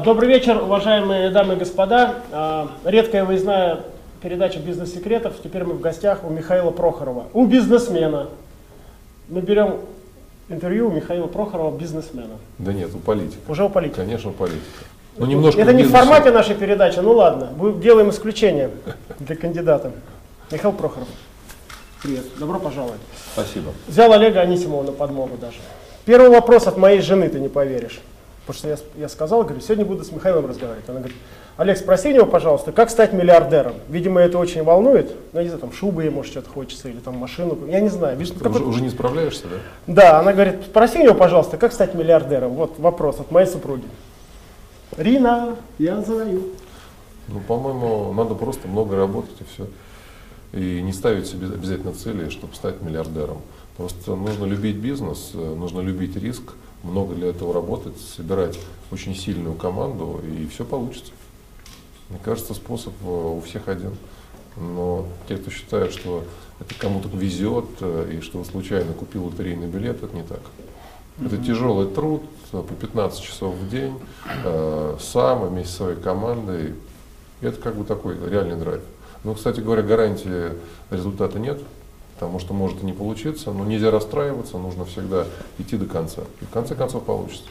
Добрый вечер, уважаемые дамы и господа. А, Редкая выездная передача «Бизнес-секретов». Теперь мы в гостях у Михаила Прохорова, у бизнесмена. Мы берем интервью у Михаила Прохорова, бизнесмена. Да нет, у политика. Уже у политика. Конечно, у политика. Ну, немножко Это не в формате нашей передачи, ну ладно, будем- делаем исключение для кандидата. Михаил Прохоров. Привет, добро пожаловать. Спасибо. Взял Олега Анисимова на подмогу даже. Первый вопрос от моей жены, ты не поверишь. Потому что я, я сказал, говорю, сегодня буду с Михаилом разговаривать. Она говорит, Олег, спроси у него, пожалуйста, как стать миллиардером. Видимо, это очень волнует. Ну, я не знаю, там шубы ему что-то хочется, или там машину. Я не знаю. Видишь, Ты уже, уже не справляешься, да? Да, она говорит, спроси у него, пожалуйста, как стать миллиардером. Вот вопрос от моей супруги. Рина, я задаю. Ну, по-моему, надо просто много работать и все. И не ставить себе обязательно цели, чтобы стать миллиардером. Просто нужно любить бизнес, э, нужно любить риск, много для этого работать, собирать очень сильную команду, и все получится. Мне кажется, способ э, у всех один. Но те, кто считает, что это кому-то везет, э, и что случайно купил лотерейный билет, это не так. Это тяжелый труд, э, по 15 часов в день, э, сам, вместе со своей командой. Это как бы такой реальный драйв. Ну, кстати говоря, гарантии результата нет, потому что может и не получиться, но нельзя расстраиваться, нужно всегда идти до конца. И в конце концов получится.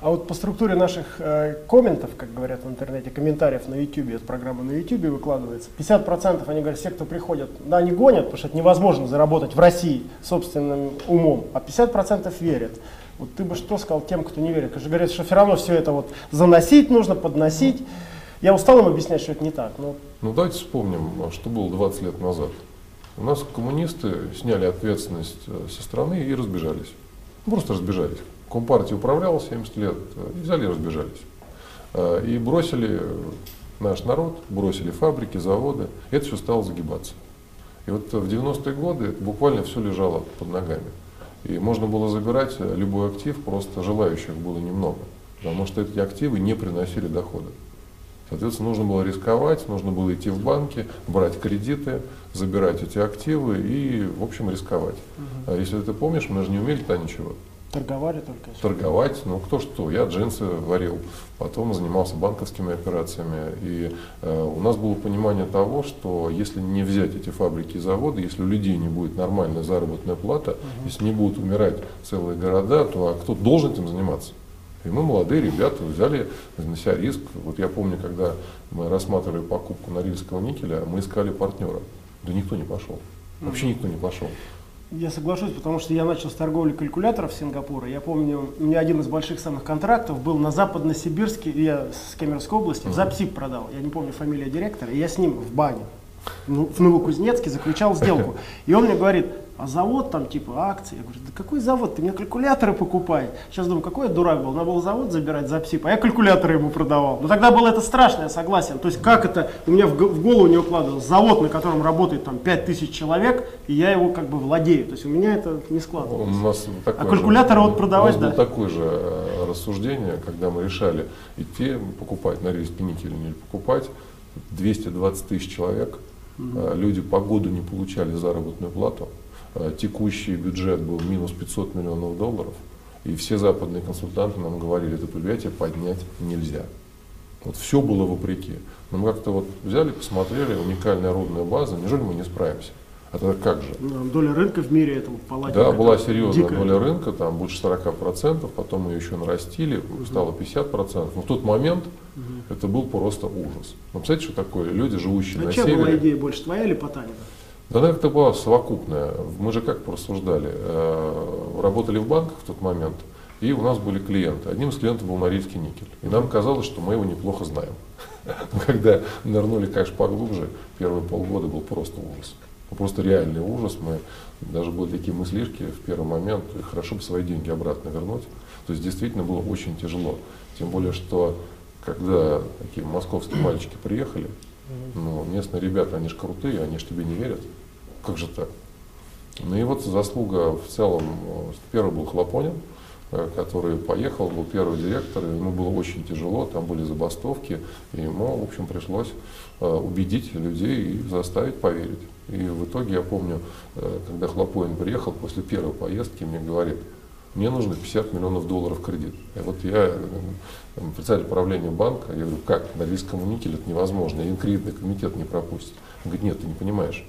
А вот по структуре наших э, комментов, как говорят в интернете, комментариев на YouTube, эта программа на YouTube выкладывается, 50% они говорят, все, кто приходят, да, они гонят, потому что это невозможно заработать в России собственным умом, а 50% верят. Вот ты бы что сказал тем, кто не верит? Потому что говорят, что все равно все это вот заносить нужно, подносить. Я устал им объяснять, что это не так. Но Ну давайте вспомним, что было 20 лет назад. У нас коммунисты сняли ответственность э, со страны и разбежались. Просто разбежались. Компартия управляла 70 лет, э, и взяли и разбежались. Э, И бросили наш народ, бросили фабрики, заводы. Это все стало загибаться. И вот в 90-е годы буквально все лежало под ногами. И можно было забирать любой актив, просто желающих было немного. Потому что эти активы не приносили дохода. Соответственно, нужно было рисковать, нужно было идти в банки, брать кредиты, забирать эти активы и, в общем, рисковать. А если ты помнишь, мы же не умели то ничего. торговали только. Торговать, ну кто что, я джинсы варил, потом занимался банковскими операциями. И э, у нас было понимание того, что если не взять эти фабрики и заводы, если у людей не будет нормальная заработная плата, если не будут умирать целые города, то а кто должен этим заниматься? И мы, молодые ребята, взяли себя риск. Вот я помню, когда мы рассматривали покупку норильского никеля, мы искали партнера. Да никто не пошел. Вообще никто не пошел. Я соглашусь, потому что я начал с торговли калькуляторов Сингапура. Я помню, у меня один из больших самых контрактов был на Западно-Сибирске, я с Кемеровской области, в Запсиб продал. Я не помню фамилия директора, и я с ним в бане в Новокузнецке заключал сделку. И он мне говорит, а завод там типа акции. Я говорю, да какой завод? Ты мне калькуляторы покупай. Сейчас думаю, какой я дурак был. Надо было завод забирать за ПСИП, а я калькуляторы ему продавал. Но тогда было это страшно, я согласен. То есть как это у меня в голову не укладывалось. Завод, на котором работает там 5000 человек, и я его как бы владею. То есть у меня это не У складывалось. нас такое А калькуляторы же, вот продавать, у нас да. было такое же э, рассуждение, когда мы решали идти покупать на рельс никель или не покупать. 220 тысяч человек, э, люди по году не получали заработную плату, текущий бюджет был минус 500 миллионов долларов, и все западные консультанты нам говорили, это предприятие поднять нельзя. Вот все было вопреки. Но мы как-то вот взяли, посмотрели, уникальная рудная база, неужели мы не справимся? А тогда как же? Ну, Доля рынка в мире это в палате. Да, была серьезная дикая. доля рынка, там больше 40%, потом ее еще нарастили, стало 50%. Но в тот момент это был просто ужас. Вы представляете, что такое люди, живущие А на чья была севере? идея больше, твоя или Потанина? Да, она как-то была совокупная. Мы же как порассуждали, э, работали в банках в тот момент, и у нас были клиенты. Одним из клиентов был Норильский никель. И нам казалось, что мы его неплохо знаем. Когда нырнули, конечно, поглубже, первые полгода был просто ужас. Просто реальный ужас. Мы даже были такие мыслишки в первый момент, хорошо бы свои деньги обратно вернуть. То есть действительно было очень тяжело. Тем более, что когда такие московские мальчики приехали, ну, местные ребята, они же крутые, они же тебе не верят. Как же так? Ну и вот заслуга в целом, э, первый был Хлопонин, э, который поехал, был первый директор, и ему было очень тяжело, там были забастовки, и ему, в общем, пришлось э, убедить людей и заставить поверить. И в итоге, я помню, когда Хлопонин приехал, после первой поездки мне говорит, мне нужно 50 миллионов долларов кредит. И вот я председатель правления банка, я говорю, как, на рискому никеле это невозможно, один кредитный комитет не пропустит. Он говорит, нет, ты не понимаешь,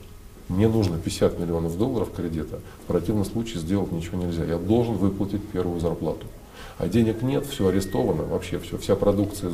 мне нужно 50 миллионов долларов кредита, в противном случае сделать ничего нельзя, я должен выплатить первую зарплату. А денег нет, все арестовано, вообще все, вся продукция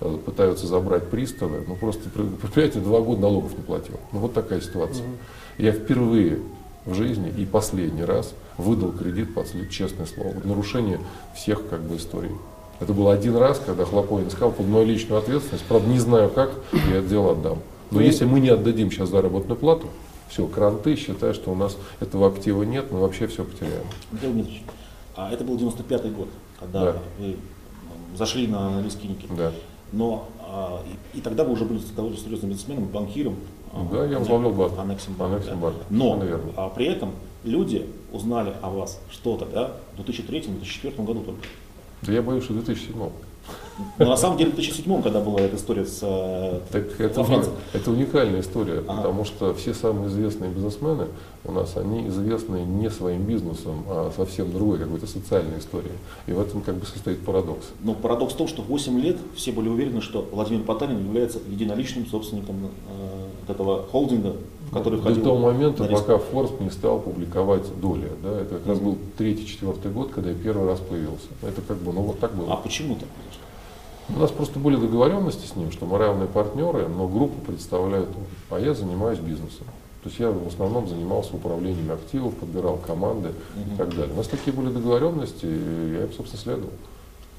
э, пытаются забрать приставы, ну просто предприятие два года налогов не платило. Ну вот такая ситуация. Угу. Я впервые в жизни и последний раз выдал кредит под честное слово, нарушение всех как бы историй. Это был один раз, когда Хлопонин сказал под мою личную ответственность, правда не знаю как, я это дело отдам. Но если мы не отдадим сейчас заработную плату, все, кранты, считай, что у нас этого актива нет, мы вообще все потеряем. Михаил Дмитриевич, а это был 95-й год, когда да. вы зашли на английский никель. Да. Но а, и, и тогда вы уже были довольно серьезным бизнесменом, банкиром. Да, я возглавлял банк. Анексимбанк. Анексимбанк. Да. Но а, при этом люди узнали о вас что-то да, в 2003-2004 году только. Да я боюсь, что в 2007. Но на самом деле в 2007, когда была эта история с э, так это, это уникальная история, ага. потому что все самые известные бизнесмены у нас, они известны не своим бизнесом, а совсем другой какой-то социальной историей. И в этом как бы состоит парадокс. Но парадокс в том, что 8 лет все были уверены, что Владимир Потанин является единоличным собственником э, этого холдинга, в который входил. До того момента, пока Форс не стал публиковать доли. Да, это как раз был третий-четвертый год, когда я первый раз появился. Это как бы, ну вот так было. А почему так произошло? У нас просто были договоренности с ним, что мы равные партнеры, но группу представляют он, а я занимаюсь бизнесом. То есть я в основном занимался управлением активов, подбирал команды угу. и так далее. У нас такие были договоренности, и я им, собственно, следовал.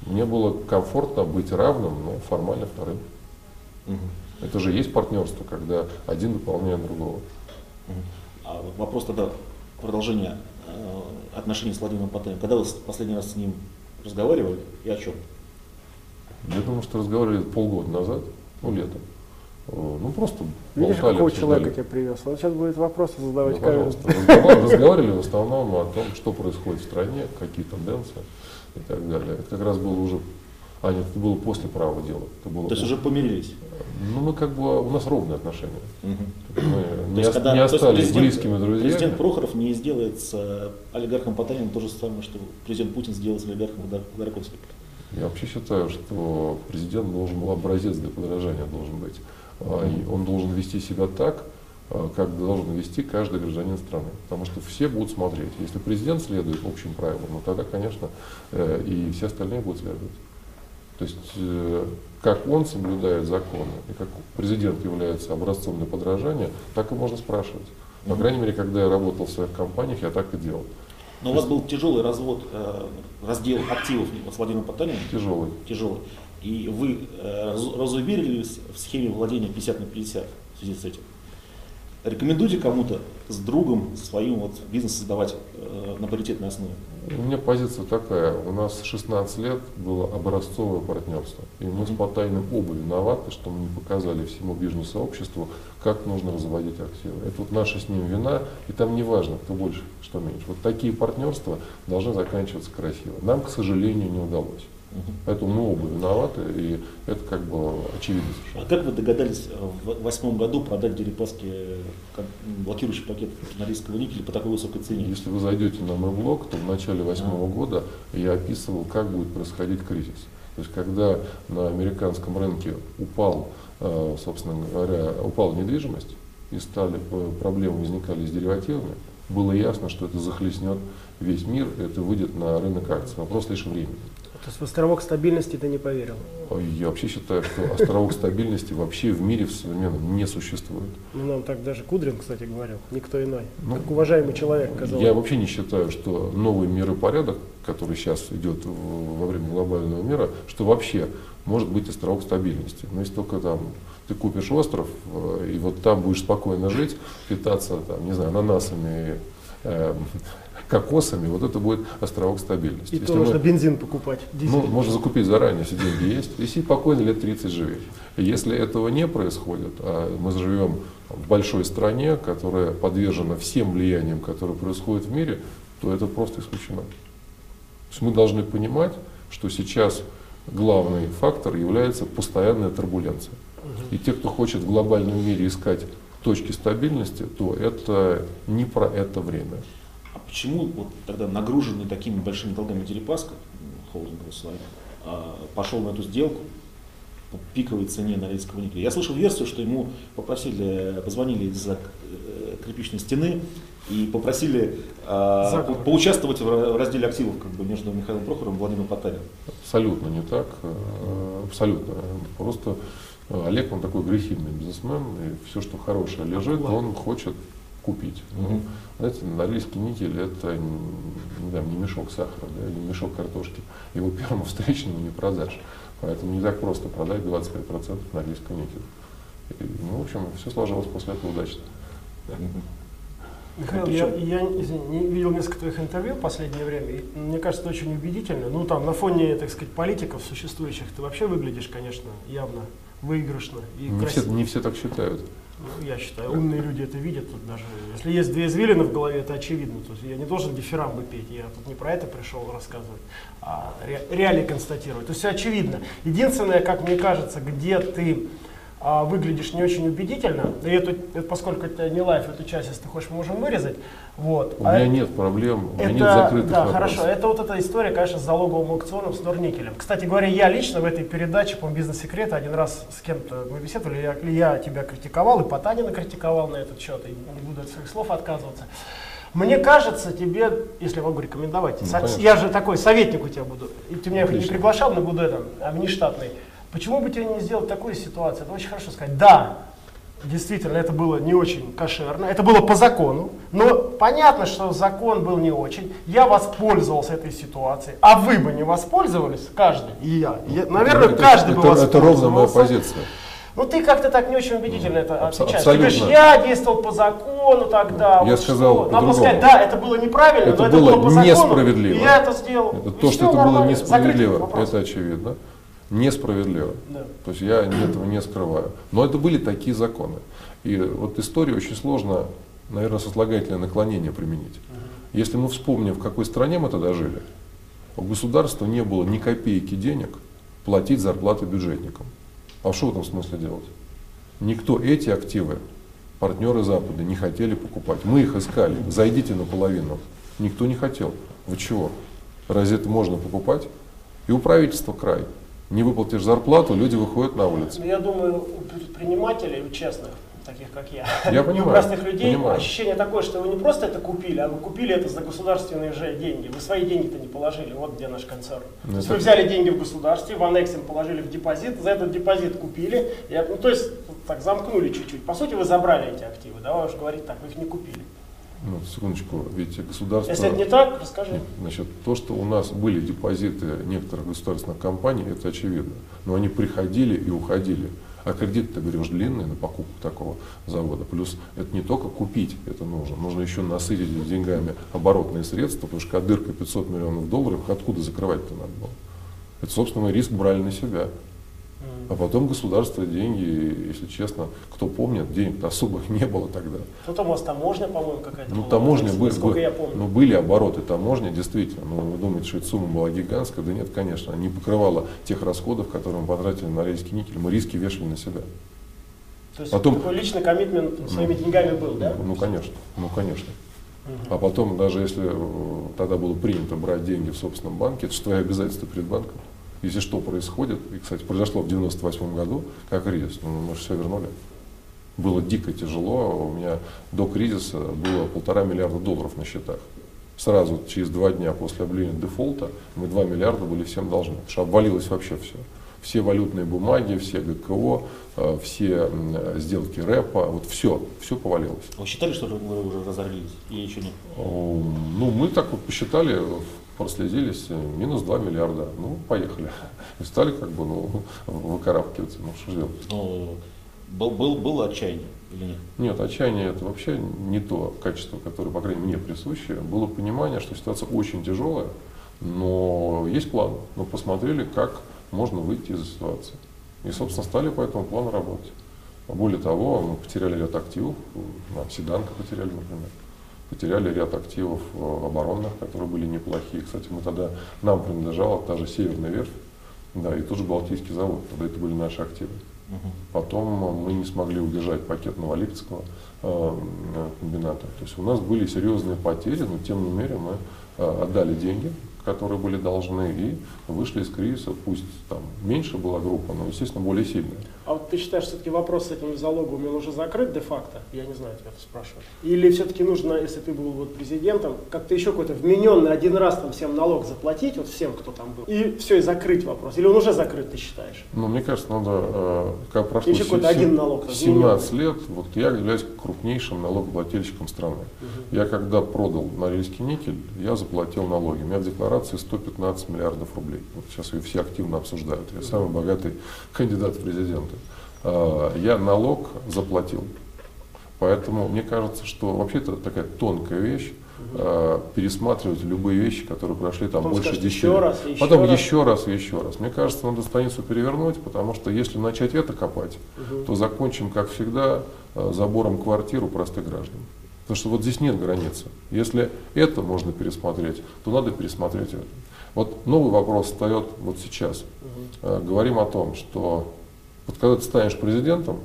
Мне было комфортно быть равным, но формально вторым. Угу. Это же есть партнерство, когда один дополняет другого. Угу. А вопрос тогда продолжения э, отношений с Владимиром Потаниным. Когда вы последний раз с ним разговаривали и о чем? Я думаю, что разговаривали полгода назад, ну летом. Э, ну просто Видишь, болтали, какого человека тебе привез? Вот сейчас будет вопросы задавать ну, каждый. Разговаривали в основном о том, что происходит в стране, какие тенденции и так далее. Это как раз было уже а, нет, это было после правого дела. Это было то есть уже помирились? Ну, мы как бы, у нас ровные отношения. Угу. Мы не, есть, когда, не остались близкими друзьями. Президент Прохоров не сделает с олигархом Потаниным то же самое, что президент Путин сделал с олигархом Ходорковским. Я вообще считаю, что президент должен был образец для подражания должен быть. А, и он должен вести себя так, а, как должен вести каждый гражданин страны. Потому что все будут смотреть. Если президент следует общим правилам, ну тогда, конечно, э, и все остальные будут следовать. То есть, э, как он соблюдает законы, и как президент является образцом для подражания, так и можно спрашивать. По крайней мере, когда я работал в своих компаниях, я так и делал. Но у вас был тяжелый развод, э, раздел активов с Владимиром Потаниным? Тяжелый. Тяжелый. И вы э, разуверились в схеме владения 50 на 50 в связи с этим? Рекомендуйте кому-то с другом своим вот бизнес создавать э, на паритетной основе? У меня позиция такая. У нас 16 лет было образцовое партнерство. И мы с Потайным оба виноваты, что мы не показали всему бизнес-сообществу, как нужно разводить активы. Это вот наша с ним вина, и там не важно, кто больше, что меньше. Вот такие партнерства должны заканчиваться красиво. Нам, к сожалению, не удалось. Поэтому мы оба виноваты, и это как бы очевидно совершенно. А как вы догадались в восьмом году продать Дерипаске блокирующий пакет норильского никеля по такой высокой цене? Если вы зайдете на мой блог, то в начале восьмого а. года я описывал, как будет происходить кризис. То есть, когда на американском рынке упал, э, собственно говоря, упала недвижимость, и стали э, проблемы возникали с деривативами, было ясно, что это захлестнет весь мир, это выйдет на рынок акций. Вопрос лишь времени. То есть в островок стабильности ты не поверил? Я вообще считаю, что островок стабильности вообще в мире в современном не существует. Ну, нам так даже Кудрин, кстати, говорил, никто иной. Ну, как уважаемый человек, казалось. Я вообще не считаю, что новый миропорядок, который сейчас идет во время глобального мира, что вообще может быть островок стабильности. Но если только там ты купишь остров, э, и вот там будешь спокойно жить, питаться, там, не знаю, ананасами, э, кокосами, вот это будет островок стабильности. И если то нужно бензин покупать. Дизель. Ну, можно закупить заранее, если деньги есть, и сидеть спокойно лет 30 живи. Если этого не происходит, а мы живем в большой стране, которая подвержена всем влияниям, которые происходят в мире, то это просто исключено. То есть мы должны понимать, что сейчас главный фактор является постоянная турбуленция. И те, кто хочет в глобальном мире искать точки стабильности, то это не про это время. Почему вот тогда нагруженный такими большими долгами Дерипаска, холдинговый своим, а, пошел на эту сделку по пиковой цене норильского никеля? Я слышал версию, что ему попросили, позвонили из-за э, кирпичной стены и попросили э, поучаствовать в разделе активов как бы, между Михаилом Прохоровым и Владимиром Потариным. Абсолютно не так. Э, абсолютно. Просто Олег, он такой агрессивный бизнесмен, и все, что хорошее лежит, он хочет купить. Угу. Знаете, норильский никель это не, да, не мешок сахара, да, не мешок картошки. Его первому встречному не продашь. Поэтому не так просто продать 25% норильского никеля. И, ну, в общем, все сложилось после этого удачно. Михаил, я, я извини, не видел несколько твоих интервью в последнее время, и мне кажется, очень убедительно. Ну, там, на фоне, так сказать, политиков существующих, ты вообще выглядишь, конечно, явно выигрышно и не красиво. Все, не все так считают. Ну, я считаю, умные люди это видят. Тут даже, если есть две извилины в голове, это очевидно. То есть я не должен дифирамбы петь, я тут не про это пришел рассказывать, а ре, реалии констатировать. То есть все очевидно. Единственное, как мне кажется, где ты а, выглядишь не очень убедительно, и эту, это, поскольку это не лайф, эту часть, если ты хочешь, можем вырезать. Вот. У а меня нет проблем, у меня нет закрытых Да, вопросов. хорошо. Это вот эта история, конечно, с залоговым аукционом с Норникелем. Кстати говоря, я лично в этой передаче, по бизнес-секреты, один раз с кем-то мы беседовали, я, я тебя критиковал, и Потанина критиковал на этот счет, и не буду от своих слов отказываться. Мне кажется, тебе, если могу рекомендовать, Ну, со- я же такой советник у тебя буду, и ты меня не Отлично. приглашал, но буду это, а, внештатный. Почему бы тебе не сделать такую ситуацию? Это очень хорошо сказать. Да, действительно, это было не очень кошерно, это было по закону, но понятно, что закон был не очень. Я воспользовался этой ситуацией, а вы бы не воспользовались, каждый, и я. Я- наверное, это, каждый бы это, это ровно моя воспользовался. позиция. Ну ты как-то так не очень убедительно это Абс- отвечаешь. абсолютно. Ты говоришь, я действовал по закону тогда. Я вот сказал что. Надо сказать, да, это было неправильно, Это но это было было по закону. несправедливо. И я это сделал. Это И то, что это было нормально. Закрытый несправедливо, это очевидно. Несправедливо. Да. То есть я этого не скрываю. Но это были такие законы. И вот историю очень сложно, наверное, сослагательное наклонение применить. Если мы вспомним, в какой стране мы тогда жили, у государства не было ни копейки денег платить зарплаты бюджетникам. А что в этом смысле делать? Никто эти активы, партнеры Запада, не хотели покупать. Мы их искали. Зайдите наполовину. Никто не хотел. Вы чего? Разве это можно покупать? И у правительства край. Не выплатишь зарплату, люди выходят на улицу. Я думаю, у предпринимателей, у честных, таких как я, Я и у понимаю, простых людей понимаю. ощущение такое, что вы не просто это купили, а вы купили это за государственные же деньги. Вы свои деньги-то не положили, вот где наш концерн. Ну, То есть вы взяли деньги в государстве, в аннексе положили в депозит, за этот депозит купили, и, ну, то есть так замкнули чуть-чуть. По сути, вы забрали эти активы, давай уж говорить так, вы их не купили. Ну, секундочку, ведь государство... Если это не так, расскажи. Значит, то, что у нас были депозиты некоторых государственных компаний, это очевидно. Но они приходили и уходили. А кредит, ты говоришь, длинный на покупку такого завода. Плюс это не только купить это нужно, нужно еще насытить деньгами оборотные средства, потому что когда дырка 500 миллионов долларов, откуда закрывать-то надо было? Это, собственно, риск брали на себя. А потом государство деньги, если честно, кто помнит, денег особых не было тогда. Тут у вас таможня, по-моему, какая-то. Ну, таможня были, насколько я помню. ну, были обороты таможни, действительно. Ну, вы думаете, что эта сумма была гигантская? Да нет, конечно. Не покрывала тех расходов, которые мы потратили на рейский никель. Мы риски вешали на себя. То есть потом- такой личный коммитмент своими деньгами был, да? Ну, конечно, ну, конечно. А потом, даже если э, тогда было принято брать деньги в собственном банке, это же твои обязательства перед банком. Если что происходит, и, кстати, произошло в 98 году, как кризис, ну, мы же все вернули. Было дико тяжело, у меня до кризиса было полтора миллиарда долларов на счетах. Сразу через два дня после объявления дефолта мы 2 миллиарда были всем должны, потому что обвалилось вообще все. Все валютные бумаги, все ГКО, э, все сделки рэпа, вот все, все повалилось. Вы считали, что вы уже разорились или еще нет? Ну, мы так вот посчитали, прослезились, э, минус 2 миллиарда. Ну, поехали. И стали как бы ну, выкарабкиваться. Ну, что делать? Ну, был, был, было отчаяние или нет? Нет, отчаяние это вообще не то качество, которое, по крайней мере, мне присуще. Было понимание, что ситуация очень тяжелая, но есть план. Мы посмотрели, как можно выйти из ситуации. И, собственно, стали по этому плану работать. Более того, мы потеряли ряд активов, на Седанка потеряли, например. Потеряли ряд активов э, оборонных, которые были неплохие. Кстати, мы тогда, нам принадлежала та же Северная верфь, да, и тот же Балтийский завод, тогда это были наши активы. Потом мы не смогли удержать пакет Новолипецкого, э, комбината. То есть у нас были серьезные потери, но тем не менее мы э, отдали деньги, которые были должны, и вышли из кризиса, пусть там меньше была группа, но, естественно, более сильная. А вот ты считаешь, все-таки вопрос с этими залогами, он уже закрыт де-факто? Я не знаю, тебя это спрашиваю. Или все-таки нужно, если ты был вот президентом, как-то еще какой-то вмененный один раз там всем налог заплатить, вот всем, кто там был, и все, и закрыть вопрос? Или он уже закрыт, ты считаешь? Ну, мне кажется, надо, э, как прошло Еще какой-то один налог, 17 лет, вот я являюсь крупнейшим налогоплательщиком страны. Я когда продал Норильский никель, я заплатил налоги. У меня в декларации 115 миллиардов рублей. Вот сейчас ее все активно обсуждают. Я самый богатый кандидат в президенты. А, Я налог заплатил. Поэтому мне кажется, что вообще это такая тонкая вещь, а, пересматривать любые вещи, которые прошли там Потом больше скажешь, 10 еще лет. раз, еще Потом раз. еще раз и еще раз. Мне кажется, надо страницу перевернуть, потому что если начать это копать, Мгм. то закончим, как всегда, э, забором квартир у простых граждан. Потому что вот здесь нет границы. Если это можно пересмотреть, то надо пересмотреть это. Вот новый вопрос встает вот сейчас. Э, Говорим о том, что вот когда ты станешь президентом,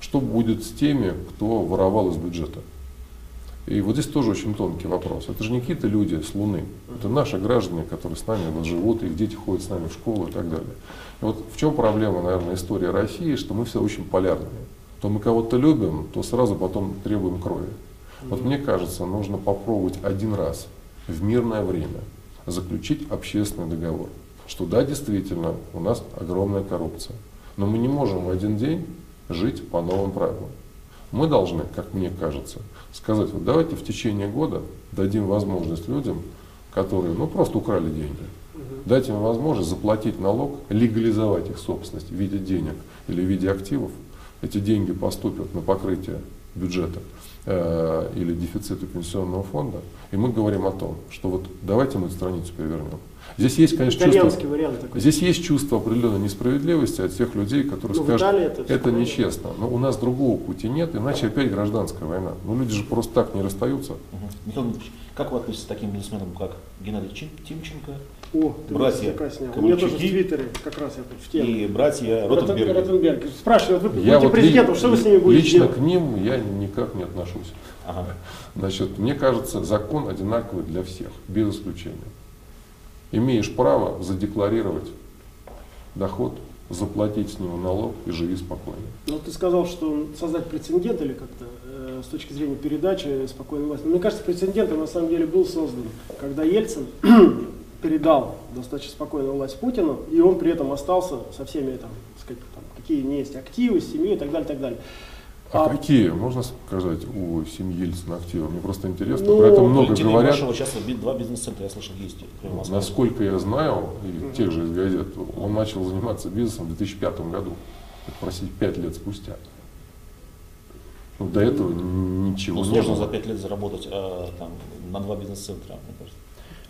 что будет с теми, кто воровал из бюджета? И вот здесь тоже очень тонкий вопрос. Это же не какие-то люди с Луны. Это наши граждане, которые с нами живут, их дети ходят с нами в школу и так далее. И вот в чем проблема, наверное, истории России, что мы все очень полярные. То мы кого-то любим, то сразу потом требуем крови. Вот мне кажется, нужно попробовать один раз в мирное время заключить общественный договор. Что да, действительно, у нас огромная коррупция. Но мы не можем в один день жить по новым правилам. Мы должны, как мне кажется, сказать, вот давайте в течение года дадим возможность людям, которые ну, просто украли деньги, дать им возможность заплатить налог, легализовать их собственность в виде денег или в виде активов. Эти деньги поступят на покрытие бюджета э, или дефицита пенсионного фонда. И мы говорим о том, что вот давайте мы эту страницу перевернем. Здесь есть, конечно, Итальянский чувство, вариант такой. здесь есть чувство определенной несправедливости от тех людей, которые Ну, скажут, это это, нечестно. Но у нас другого пути нет, иначе опять гражданская война. Ну люди же просто так не расстаются. Мгм. Михаил Дмитриевич, как вы относитесь к таким бизнесменам, как Геннадий Чин- Тимченко О, ты Братья снял. У меня тоже в Твиттере как раз я тут в теме. и братья? Ротенберг. Спрашиваю, вот вы Я будете вот президентом, ли- что вы с ними будете лично делать? к ним я никак не отношусь. Ага. Значит, мне кажется, закон одинаковый для всех, без исключения. Имеешь право задекларировать доход, заплатить с него налог и живи спокойно. Ну, ты сказал, что создать прецедент или как-то э, с точки зрения передачи спокойной власти. Мне кажется, прецедентом на самом деле был создан, когда Ельцин передал достаточно спокойную власть Путину, и он при этом остался со всеми там, сказать, там, какие не есть активы, семьи и так далее, так далее. А, А- какие, можно сказать, у семьи Ельцина активы? Мне просто интересно. Ну, Про это много говорят. Ивашева сейчас два бизнес-центра, я слышал, есть. Насколько я знаю, и тех же из газет, он начал заниматься бизнесом в 2005 году. Это, простите, пять лет спустя. Ну, до этого ничего Ну, не сложно было. за пять лет заработать э, там, на два бизнес-центра, мне кажется.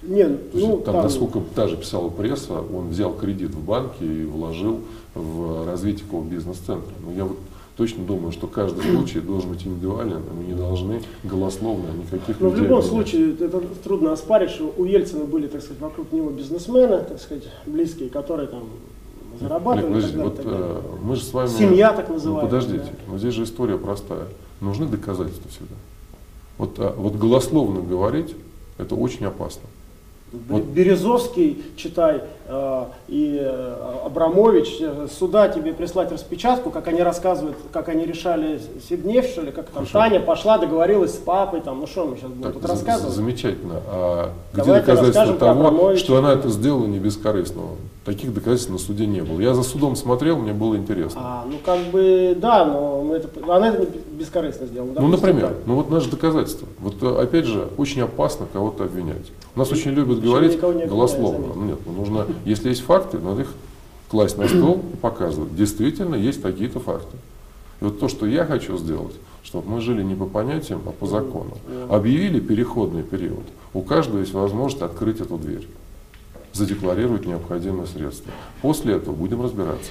Не, То есть ну, там, там- насколько та же писала пресса, он взял кредит в банке и вложил в развитие такого бизнес-центра. Но я вот точно думаю, что каждый случай должен быть индивидуален, и мы не должны голословно никаких Но Ну, в людей любом обвинять. случае, это трудно оспарить, что у Ельцина были, так сказать, вокруг него бизнесмены, так сказать, близкие, которые там зарабатывали. Олег, подождите, вот э, мы же с вами... Семья так Ну, называемая. подождите, да. но здесь же история простая. Нужны доказательства всегда. Вот, а, вот голословно говорить, это очень опасно. Вот. Березовский, читай, э, и э, Абрамович, э, суда тебе прислать распечатку, как они рассказывают, как они решали Сибнефть, что ли, как там Хорошо. Таня пошла, договорилась с папой, там, ну что мы сейчас будем Так, тут рассказывать? замечательно. А где Давайте про того, что она это сделала не бескорыстно? Таких доказательств на суде не было. Я за судом смотрел, мне было интересно. А, ну как бы, да, но мы это, она это бескорыстно сделала. Ну, допустим, например, так. ну вот наши доказательства. Вот э, опять же, очень опасно кого-то обвинять. Нас очень любят говорить не голословно. Ну, нет, ну, нужно, если есть факты, надо их класть на стол и показывать. Действительно, есть такие-то факты. И вот то, что я хочу сделать, чтобы мы жили не по понятиям, а по закону. Объявили переходный период. У каждого есть возможность открыть эту дверь, задекларировать необходимые средства. После этого будем разбираться.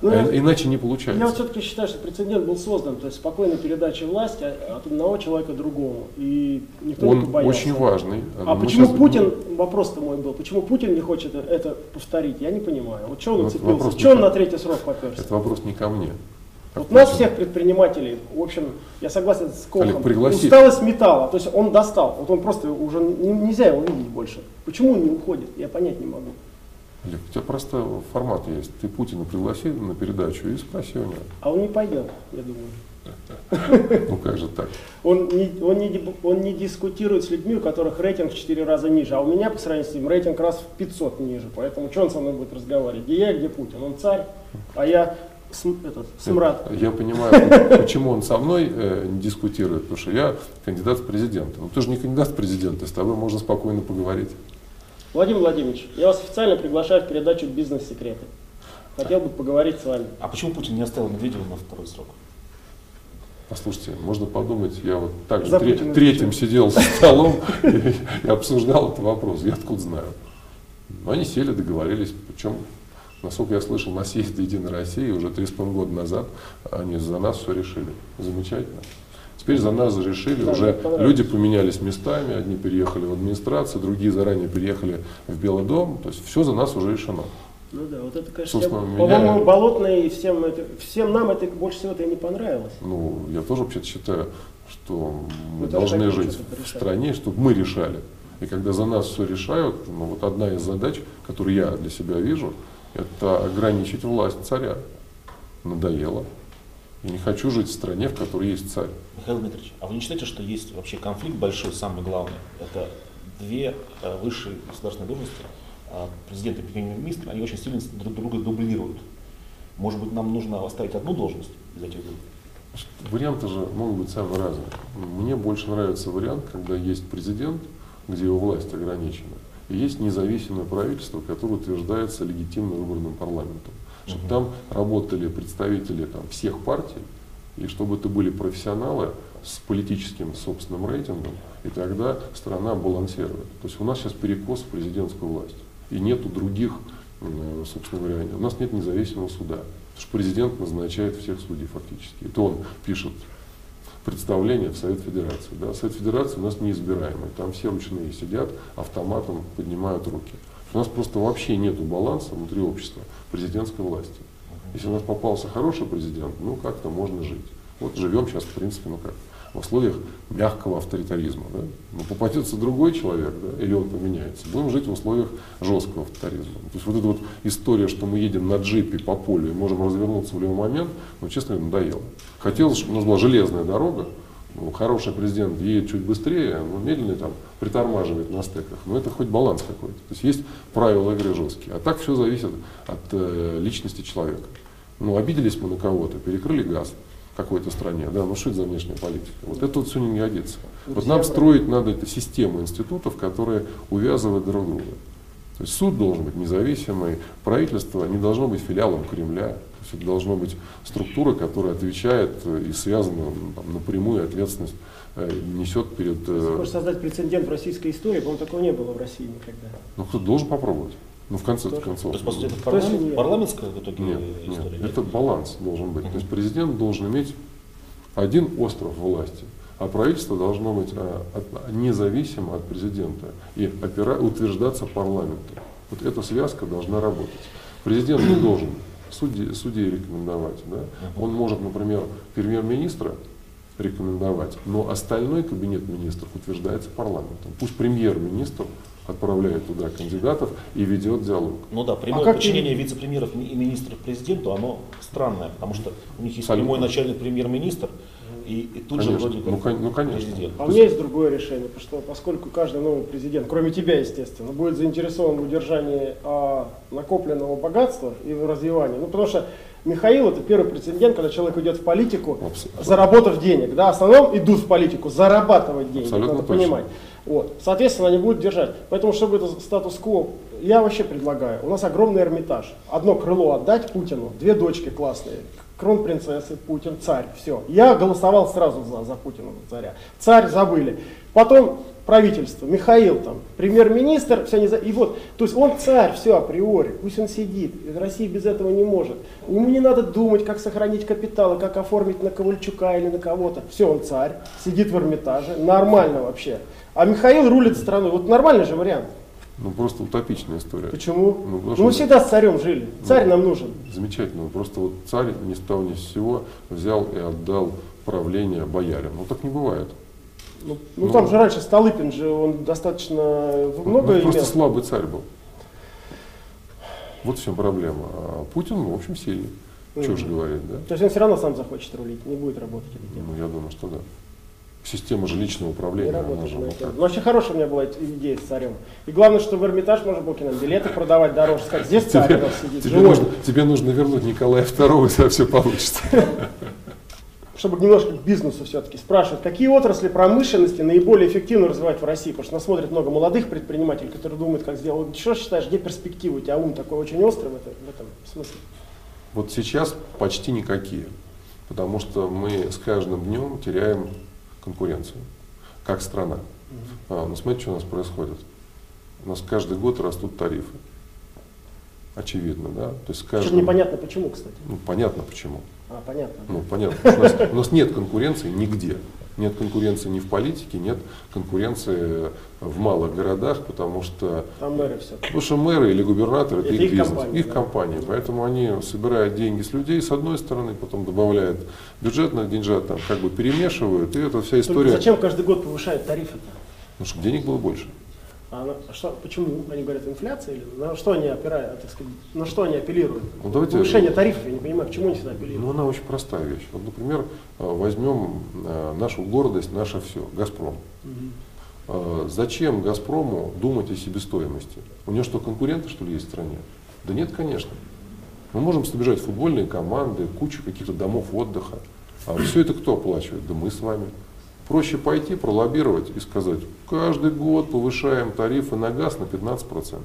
Ну, А я- иначе не Я вот получается. все-таки считаю, что прецедент был создан, то есть спокойной передачи власти от одного человека другому. И никто не Он побоялся. очень важный. А почему Путин, вопрос-то мой был, почему Путин не хочет это повторить, я не понимаю. Вот что он Вот уцепился, что он не- на третий срок поперся? Это вопрос не ко мне. Вот нас всех предпринимателей, в общем, я согласен с пригласи. усталость металла, то есть он достал, вот он просто уже не- нельзя его видеть больше. Почему он не уходит, я понять не могу. Олег, у тебя просто формат есть. Ты Путина пригласи на передачу и спроси у него. А он не пойдет, я думаю. Ну как же так? Он не, он, не, он не дискутирует с людьми, у которых рейтинг в 4 раза ниже. А у меня по сравнению с ним рейтинг раз в 500 ниже. Поэтому что он со мной будет разговаривать? Где я, где Путин? Он царь, а я см- этот, смрад. Я понимаю, почему он со мной э, не дискутирует, потому что я кандидат в президенты. Ну ты же не кандидат в президенты, с тобой можно спокойно поговорить. Владимир Владимирович, я вас официально приглашаю в передачу «Бизнес-секреты». Хотел бы поговорить с вами. А почему Путин не оставил Медведева на второй срок? Послушайте, можно подумать, я вот так же тре- третьим сидел за столом и, и обсуждал этот вопрос. Я откуда знаю? Но они сели, договорились, причем, насколько я слышал, на съезде Единой России уже три с половиной года назад они за нас все решили. Замечательно. Теперь за нас решили, Да, уже люди поменялись местами, одни переехали в администрацию, другие заранее переехали в Белый дом, то есть все за нас уже решено. Ну да, вот это, конечно, меня- по-моему, болотное и всем, это, всем нам это больше всего-то и не понравилось. Ну, я тоже вообще считаю, что мы Вы тоже должны жить в стране, чтобы мы решали. И когда за нас все решают, ну вот одна из задач, которую я для себя вижу, это ограничить власть царя. Надоело. Я не хочу жить в стране, в которой есть царь. Михаил Дмитриевич, а вы не считаете, что есть вообще конфликт большой, самый главный? Это две э, высшие государственные должности, а президент и премьер-министр, они очень сильно друг друга дублируют. Может быть, нам нужно оставить одну должность из этих двух? Варианты же могут быть самые разные. Мне больше нравится вариант, когда есть президент, где его власть ограничена, есть независимое правительство, которое утверждается легитимно выбранным парламентом. Чтобы Мгм. там работали представители там, всех партий, и чтобы это были профессионалы с политическим собственным рейтингом, и тогда страна балансирует. То есть у нас сейчас перекос в президентскую власть, и нету других, м, собственно говоря, у нас нет независимого суда. Потому что президент назначает всех судей фактически. Это он пишет представление в Совет Федерации. Да? Совет Федерации у нас неизбираемый. Там все ручные сидят, автоматом поднимают руки. У нас просто вообще нет баланса внутри общества президентской власти. Если у нас попался хороший президент, ну как-то можно жить. Вот живем сейчас, в принципе, ну как, в условиях мягкого авторитаризма. Да? Но попадется другой человек, да, или он поменяется, будем жить в условиях жесткого авторитаризма. То есть вот эта вот история, что мы едем на джипе по полю и можем развернуться в любой момент, ну, честно говоря, надоело. Хотелось, чтобы у нас была железная дорога, ну, хороший президент едет чуть быстрее, но медленный там притормаживает на стеках. Но это хоть баланс какой-то. То есть есть правила игры жесткие. А так все зависит от э, личности человека. Ну, обиделись мы на кого-то, перекрыли газ в какой-то стране, да, ну что это за внешняя политика? Вот это вот все не годится. Вот нам строить надо эту систему институтов, которые увязывают друг друга. То есть суд должен быть независимый, правительство не должно быть филиалом Кремля. То есть это должна быть структура, которая отвечает э, и связана там, напрямую ответственность э, несет перед... э, Хочешь создать прецедент в российской истории, по-моему, такого не было в России никогда. Ну кто должен попробовать. Ну в конце Тоже. концов. То есть, по сути, это То есть парламент- нет. парламентская в итоге Нет, э, нет, история? это баланс должен быть. То есть президент должен иметь один остров власти, а правительство должно быть а, от- независимо от президента и опира- утверждаться парламентом. Вот эта связка должна работать. Президент не должен судей, судей рекомендовать. Да? Он может, например, премьер-министра рекомендовать, но остальной кабинет министров утверждается парламентом. Пусть премьер-министр отправляет туда кандидатов и ведет диалог. Ну да, прямое А как подчинение вице-премьеров и министров президенту, оно странное, потому что у них есть Абсолютно. прямой начальник премьер-министр, и, и тут же Конечно. вроде как Ну, кон- ну, конечно. президент. А у меня есть другое решение, потому что поскольку каждый новый президент, кроме тебя, естественно, будет заинтересован в удержании а, накопленного богатства и в развивании. Ну, потому что Михаил это первый прецедент, когда человек идет в политику, Абсолютно. заработав денег. Да, в основном идут в политику зарабатывать деньги, Абсолютно надо точно. понимать. Вот. Соответственно, они будут держать. Поэтому, чтобы это статус-кво, я вообще предлагаю. У нас огромный Эрмитаж. Одно крыло отдать Путину, две дочки классные. Кронпринцессы, Путин, царь. Все. Я голосовал сразу за, за Путина, за царя. Царь забыли. Потом правительство, Михаил там, премьер-министр, все не за... И вот, то есть он царь, все априори, пусть он сидит, Россия без этого не может. Ему не надо думать, как сохранить капиталы, как оформить на Ковальчука или на кого-то. Все, он царь, сидит в Эрмитаже, нормально вообще. А Михаил рулит страной, вот нормальный же вариант. Ну просто утопичная история. Почему? Ну, потому Ну, мы всегда с царем жили. Царь нам нужен. Замечательно. Просто вот царь ни с того ни с сего взял и отдал правление боярам. Ну так не бывает. Ну, ну, Ну. там же раньше Столыпин же, он достаточно много Ну, просто имел. слабый царь был. Вот в чем проблема. А Путин, в общем, сильный. Же Мгм. говорить, да? То есть он все равно сам захочет рулить, не будет работать. Ну, я думаю, что да. Система же личного Не управления, она работает же на вот эту тему. так. Ну, вообще хорошая у меня была идея с царем. И главное, что в Эрмитаж можно было нам билеты продавать дороже. Сказать, здесь царь Тебе, сидит, тебе живой. нужно, тебе нужно вернуть Николая II, и тогда все получится. Чтобы немножко к бизнесу все-таки спрашивают, какие отрасли промышленности наиболее эффективно развивать в России? Потому что нас смотрит много молодых предпринимателей, которые думают, как сделать. Что считаешь, где перспективы? У тебя ум такой очень острый в, это- в этом смысле. Вот сейчас почти никакие, потому что мы с каждым днем теряем конкуренцию, как страна. А, ну смотрите, что у нас происходит. У нас каждый год растут тарифы. Очевидно, да? То есть с Причем каждым... непонятно почему, кстати. Ну, понятно почему. А, понятно. Ну, понятно. У нас, у нас нет конкуренции нигде. Нет конкуренции ни в политике, нет конкуренции в малых городах, потому что Там мэры все. Потому что мэры или губернаторы это, Это их, их бизнес, компания, их да. компания. Поэтому они собирают деньги с людей с одной стороны, потом добавляют бюджетных деньжат, там как бы перемешивают, и это вся Только история. зачем каждый год повышают тарифы-то? Ну, чтобы денег было больше. А на- а что, почему? Они говорят, инфляция или на что они опирают, так сказать, на что они апеллируют? Ну, давайте- Повышение тарифов, я не понимаю, к чему они Ну, апеллируют? она очень простая вещь. Вот, например, э, возьмем э, нашу гордость, наше все, Газпром. Э, Зачем Газпрому думать о себестоимости? У него что, конкуренты, что ли, есть в стране? Да нет, конечно. Мы можем собирать футбольные команды, кучу каких-то домов отдыха. А все это кто оплачивает? Да мы с вами. Проще пойти, пролоббировать и сказать, каждый год повышаем тарифы на газ на 15%.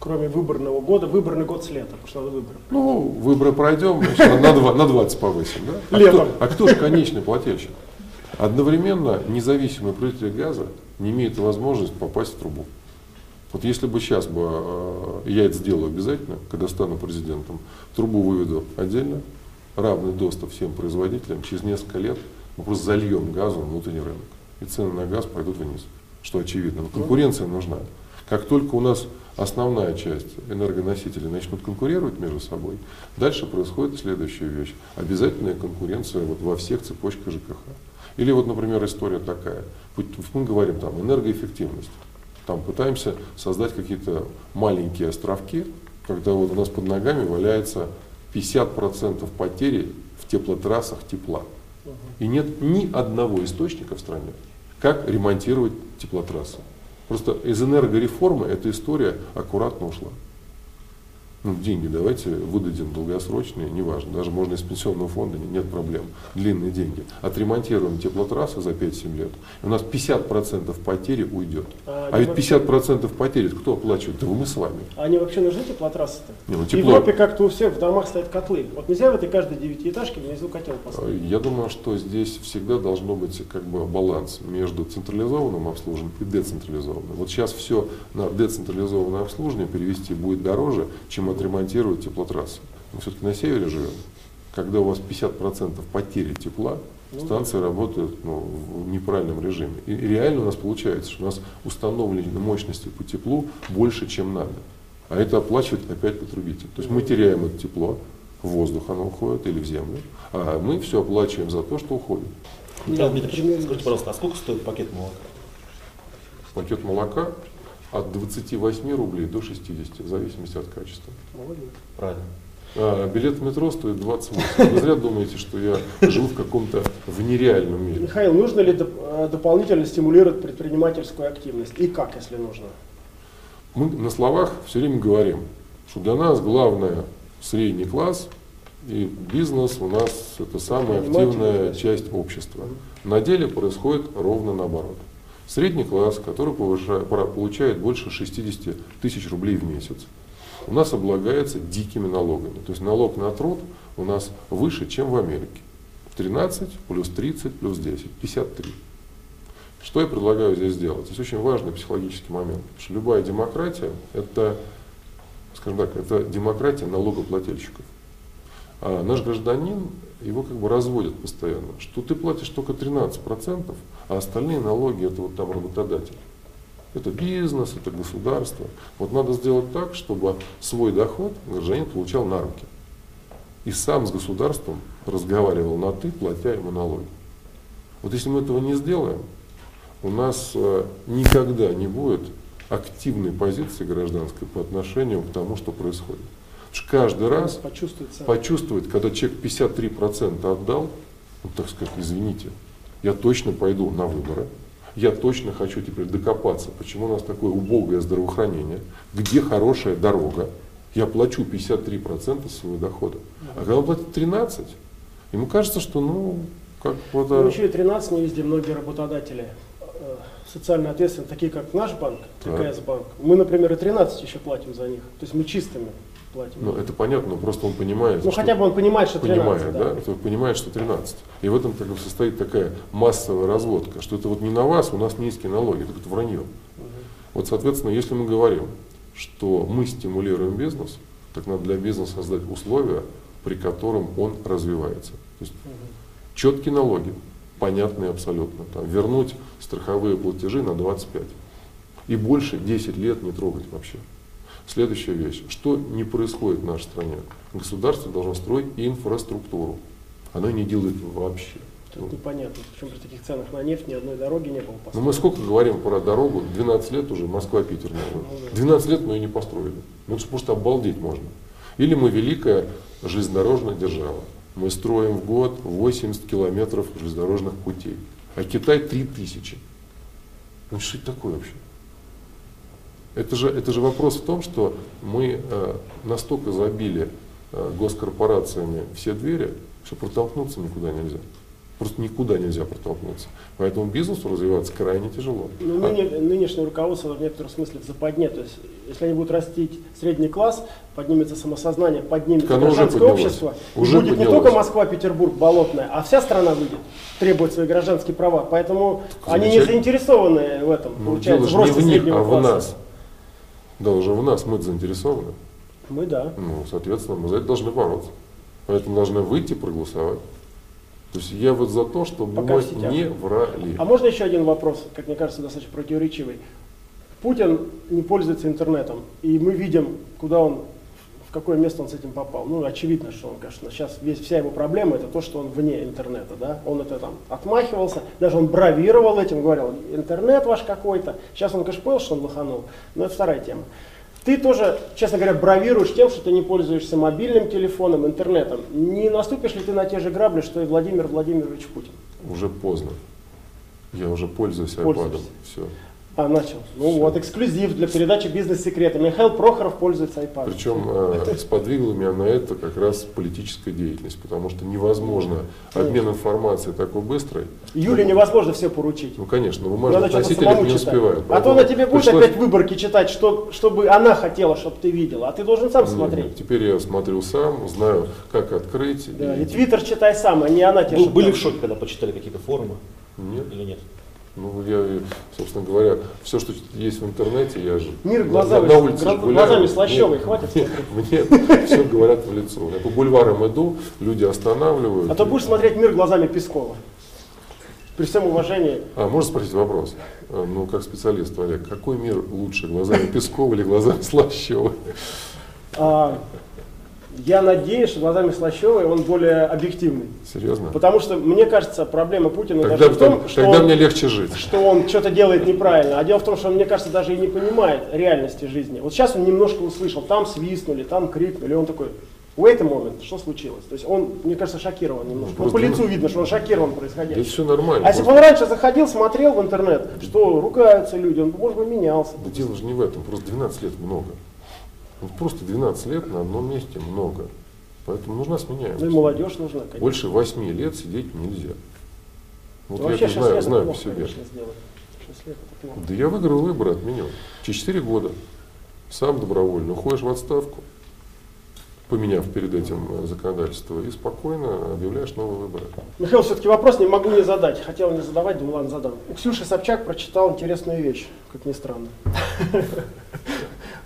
Кроме выборного года, выборный год с лета, потому что надо выборы. Ну, выборы пройдем, значит, на, на два- на 20 повысим. Да? А, Летом. кто, а кто же конечный плательщик? Одновременно независимый производитель газа не имеет возможности попасть в трубу. Вот если бы сейчас бы э, я это сделаю обязательно, когда стану президентом, трубу выведу отдельно, равный доступ всем производителям, через несколько лет мы просто зальем газом внутренний рынок. И цены на газ пойдут вниз, что очевидно. Но конкуренция нужна. Как только у нас основная часть энергоносителей начнут конкурировать между собой, дальше происходит следующая вещь. Обязательная конкуренция вот во всех цепочках ЖКХ. Или вот, например, история такая. Мы говорим там энергоэффективность. Там пытаемся создать какие-то маленькие островки, когда вот у нас под ногами валяется 50% потери в теплотрассах тепла. И нет ни одного источника в стране, как ремонтировать теплотрассы. Просто из энергореформы эта история аккуратно ушла. Ну, деньги давайте выдадим долгосрочные, неважно, даже можно из пенсионного фонда, не- нет проблем, длинные деньги. Отремонтируем теплотрассы за 5-7 лет, и у нас 50% потери уйдет. А А ведь они 50% потери это кто оплачивает? Да мы с вами. А Они вообще нужны теплотрассы-то? Не, ну, В тепло. Европе как-то у всех в домах стоят котлы. Вот нельзя в этой каждой девятиэтажке внизу котел поставить. Я думаю, что здесь всегда должно быть как бы баланс между централизованным обслуживанием и децентрализованным. Вот сейчас все на децентрализованное обслуживание перевести будет дороже, чем отремонтировать теплотрассы. Мы все-таки на севере живем. Когда у вас 50% потери тепла, Ну станции работают ну, в неправильном режиме. И и реально у нас получается, что у нас установлены мощности по теплу больше, чем надо. А это оплачивает опять потребитель. То есть мы теряем это тепло, в воздух оно уходит или в землю, а мы все оплачиваем за то, что уходит. Михаил Да, Дмитриевич, примерно скажите, пожалуйста, а сколько стоит пакет молока? Пакет молока от 28 рублей до 60, в зависимости от качества. Молодец. Правильно. А билет в метро стоит 28. Вы зря думаете, что я живу в каком-то в нереальном мире. Михаил, нужно ли доп- э, дополнительно стимулировать предпринимательскую активность? И как, если нужно? Мы на словах все время говорим, что для нас главное средний класс и бизнес у нас это самая активная часть общества. На деле происходит ровно наоборот. Средний класс, который получает больше 60 тысяч рублей в месяц, у нас облагается дикими налогами. То есть налог на труд у нас выше, чем в Америке. 13 плюс 30 плюс 10, 53. Что я предлагаю здесь сделать? Здесь очень важный психологический момент. Потому что любая демократия – это, скажем так, это демократия налогоплательщиков. А наш гражданин, его как бы разводят постоянно, что ты платишь только 13%, а остальные налоги – это вот там работодатель. Это бизнес, это государство. Вот надо сделать так, чтобы свой доход гражданин получал на руки. И сам с государством разговаривал на «ты», платя ему налоги. Вот если мы этого не сделаем, у нас э, никогда не будет активной позиции гражданской по отношению к тому, что происходит. Каждый раз почувствовать, сам. почувствовать, когда человек 53% отдал, ну, так сказать, извините, я точно пойду на выборы, я точно хочу теперь докопаться, почему у нас такое убогое здравоохранение, где хорошая дорога, я плачу 53% своего дохода. А когда он платит 13, ему кажется, что ну, как вот... Ну, еще и 13 не везде многие работодатели э, социально ответственны, такие как наш банк, ТКС банк. Мы, например, и 13 еще платим за них. То есть мы чистыми платим. Ну, это понятно, но просто он понимает. Ну, хотя бы он понимает, что 13. Понимает, да? да? понимает, что 13. И в этом бы, состоит такая массовая разводка, что это вот не на вас, у нас низкие налоги, это вранье. Угу. Вот, соответственно, если мы говорим, что мы стимулируем бизнес, так надо для бизнеса создать условия, при котором он развивается. То есть угу. четкие налоги, понятные абсолютно. Там, вернуть страховые платежи на 25. И больше 10 лет не трогать вообще. Следующая вещь. Что не происходит в нашей стране? Государство должно строить инфраструктуру. Оно не делает вообще. Тут ну, непонятно, почему при таких ценах на нефть ни одной дороги не было построено. Ну мы сколько говорим про дорогу, 12 лет уже Москва-Питер. 12 ну лет мы ее не построили. Ну это просто обалдеть можно. Или мы великая железнодорожная держава. Мы строим в год 80 километров железнодорожных путей. А Китай 3000. Ну что это такое вообще? Это же, это же вопрос в том, что мы э, настолько забили э, госкорпорациями все двери, что протолкнуться никуда нельзя. Просто никуда нельзя протолкнуться. Поэтому бизнесу развиваться крайне тяжело. Ну, а... Нынешнее руководство в некотором смысле в западне. То есть, если они будут растить средний класс, поднимется самосознание, поднимется гражданское общество. Уже будет поднялось. не только Москва, Петербург, Болотная, а вся страна выйдет требовать свои гражданские права. Поэтому они не заинтересованы в этом, ну, получается, в росте не в них, а в нас. В нас мы заинтересованы. Мы да. Ну, соответственно, мы за это должны бороться. Поэтому должны выйти проголосовать. То есть я вот за то, чтобы Пока мы не врали. А можно еще один вопрос, как мне кажется, достаточно противоречивый. Путин не пользуется интернетом, и мы видим, куда он, в какое место он с этим попал. Ну, очевидно, что он, конечно, сейчас весь, вся его проблема это то, что он вне интернета, да. Он это там отмахивался, даже он бравировал этим, говорил, интернет ваш какой-то. Сейчас он, конечно, понял, что он лоханул, но это вторая тема. Ты тоже, честно говоря, бравируешь тем, что ты не пользуешься мобильным телефоном, интернетом. Не наступишь ли ты на те же грабли, что и Владимир Владимирович Путин? Уже поздно. Я уже пользуюсь iPad. Все. А, начал. Ну вот, эксклюзив для передачи «Бизнес-секреты». Михаил Прохоров пользуется iPad. Причем э, сподвигло меня на это как раз политическая деятельность, потому что невозможно обмен информацией такой быстрый. Юле невозможно все поручить. Ну, конечно, бумажные носители не успевают. А то она тебе будет пришлось... опять выборки читать, что, чтобы она хотела, чтобы ты видел, а ты должен сам смотреть. Нет, теперь я смотрю сам, знаю, как открыть. Да, и Твиттер читай сам, а не она тебе Были в шоке, когда почитали какие-то форумы? Нет. Или нет? Ну, я, собственно говоря, все, что есть в интернете, я же Мир глазами, на, на улице гла- гуляю. глазами Слащевой, нет, хватит? Мне все говорят в лицо. Я по бульварам иду, люди останавливают. А то будешь смотреть мир глазами Пескова. При всем уважении. А, можно спросить вопрос? А, ну, как специалист, Олег, какой мир лучше, глазами Пескова или глазами Слащевой? А, я надеюсь, что глазами Слащевой он более объективный. Серьезно? Потому что, мне кажется, проблема Путина тогда, даже в том, что, тогда он, мне легче жить. что он что-то делает неправильно. А дело в том, что он, мне кажется, даже и не понимает реальности жизни. Вот сейчас он немножко услышал, там свистнули, там крикнули, он такой, wait a moment, что случилось? То есть он, мне кажется, шокирован немножко. Ну, по лицу видно, что он шокирован происходящим. Да все нормально. А если бы он раньше заходил, смотрел в интернет, что ругаются люди, он, может быть, менялся. Да дело же не в этом, просто 12 лет много. Вот просто 12 лет на одном месте много. Поэтому нужна сменяемость. Ну и молодежь нужна, конечно. Больше 8 лет сидеть нельзя. Вот ну, я это знаю, знаю по себе. Да я выиграл выборы, отменил. Через 4 года сам добровольно уходишь в отставку, поменяв перед этим э, законодательство, и спокойно объявляешь новые выборы. Михаил, все-таки вопрос не могу не задать. Хотел не задавать, думал, ладно, задам. У Ксюши Собчак прочитал интересную вещь, как ни странно.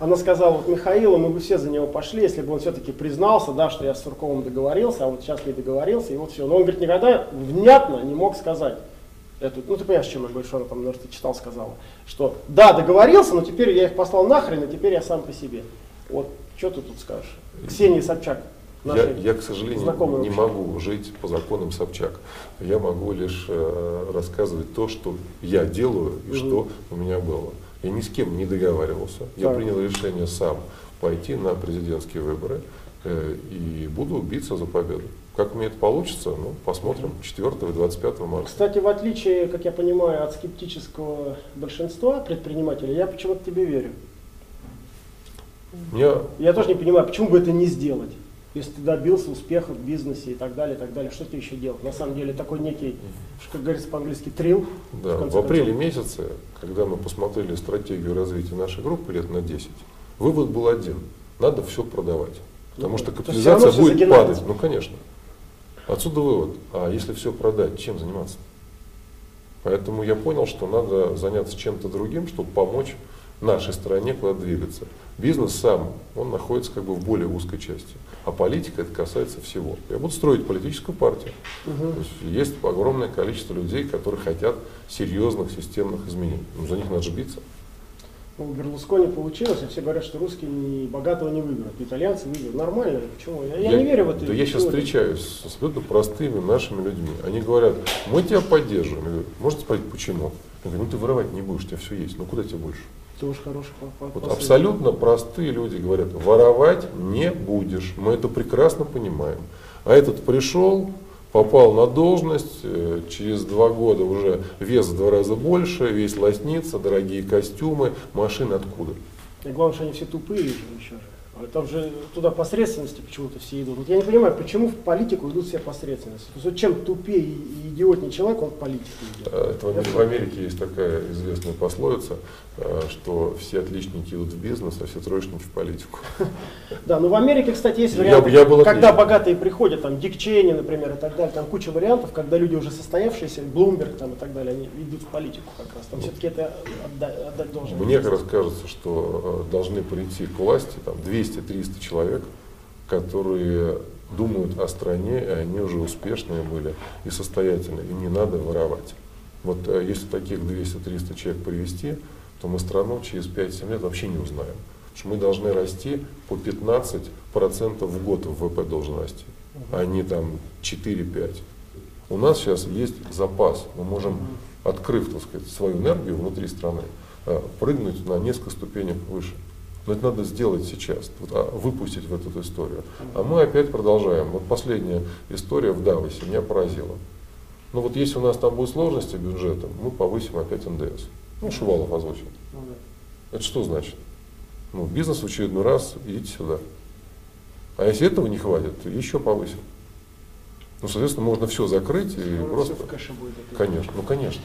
Она сказала, вот Михаилу, мы бы все за него пошли, если бы он все-таки признался, да, что я с Сурковым договорился, а вот сейчас не договорился, и вот все. Но он, говорит, никогда внятно не мог сказать, эту, ну ты понимаешь, чем я говорю, что она там, наверное, ты читал, сказала, что да, договорился, но теперь я их послал нахрен, и теперь я сам по себе. Вот, что ты тут скажешь? Ксения Собчак. Я, я, к сожалению, не могу жить по законам Собчак. Я могу лишь э, рассказывать то, что я делаю и угу. что у меня было. Я ни с кем не договаривался. Так. Я принял решение сам пойти на президентские выборы э, и буду биться за победу. Как мне это получится, ну, посмотрим 4 и 25 марта. Кстати, в отличие, как я понимаю, от скептического большинства предпринимателей, я почему-то тебе верю. Я... я тоже не понимаю, почему бы это не сделать. Если ты добился успеха в бизнесе и так далее, и так далее, что тебе еще делать? На самом деле такой некий, как говорится по-английски, трил. Да, в, в апреле месяце, когда мы посмотрели стратегию развития нашей группы лет на 10, вывод был один. Надо все продавать. Потому ну, что капитализация будет падать. Ну, конечно. Отсюда вывод. А если все продать, чем заниматься? Поэтому я понял, что надо заняться чем-то другим, чтобы помочь нашей стране куда двигаться. Бизнес сам, он находится как бы в более узкой части. А политика это касается всего. Я буду строить политическую партию. Угу. То есть, есть огромное количество людей, которые хотят серьезных системных изменений. Но за них надо же биться у Берлускони получилось, и все говорят, что русские не, богатого не выберут, итальянцы выберут. Нормально, почему? Я, я, я не верю в это. Да я сейчас встречаюсь с абсолютно простыми нашими людьми. Они говорят, мы тебя поддерживаем. Я говорю, можете спросить, почему? Я говорю, ну ты воровать не будешь, у тебя все есть, ну куда тебе больше? Уж хороший вот Абсолютно простые люди говорят, воровать не будешь, мы это прекрасно понимаем. А этот пришел, попал на должность, э, через два года уже вес в два раза больше, весь лоснится, дорогие костюмы, машины откуда? И главное, что они все тупые же еще. А там же туда посредственности почему-то все идут. Вот я не понимаю, почему в политику идут все посредственности. То есть чем тупее и идиотнее человек, он в политику идет. А, это в, Америке есть такая известная пословица, а, что все отличники идут в бизнес, а все троечники в политику. Да, но в Америке, кстати, есть варианты, когда богатые приходят, там Дик Чейни, например, и так далее, там куча вариантов, когда люди уже состоявшиеся, Блумберг там и так далее, они идут в политику как раз. Там все-таки это отдать, отдать должен. Мне как раз кажется, что должны прийти к власти там 200-300 человек, которые думают о стране, и они уже успешные были и состоятельные, им не надо воровать. Вот э, если таких 200-300 человек привести, то мы страну через 5-7 лет вообще не узнаем. Потому что мы должны расти по 15% в год ВВП должен расти, а не там 4-5. У нас сейчас есть запас, мы можем, открыв так сказать, свою энергию внутри страны, э, прыгнуть на несколько ступенек выше. Но это надо сделать сейчас, а, выпустить в эту историю. А мы опять продолжаем. Вот последняя история в Давосе меня поразила. Ну вот если у нас там будут сложности бюджета, мы повысим опять НДС. Ну, Шувалов озвучил. Ну. Это что значит? Ну, бизнес в очередной раз, идите сюда. А если этого не хватит, то еще повысим. Ну, соответственно, можно все закрыть и ну, просто... Все в кэше будет. Конечно, ну конечно.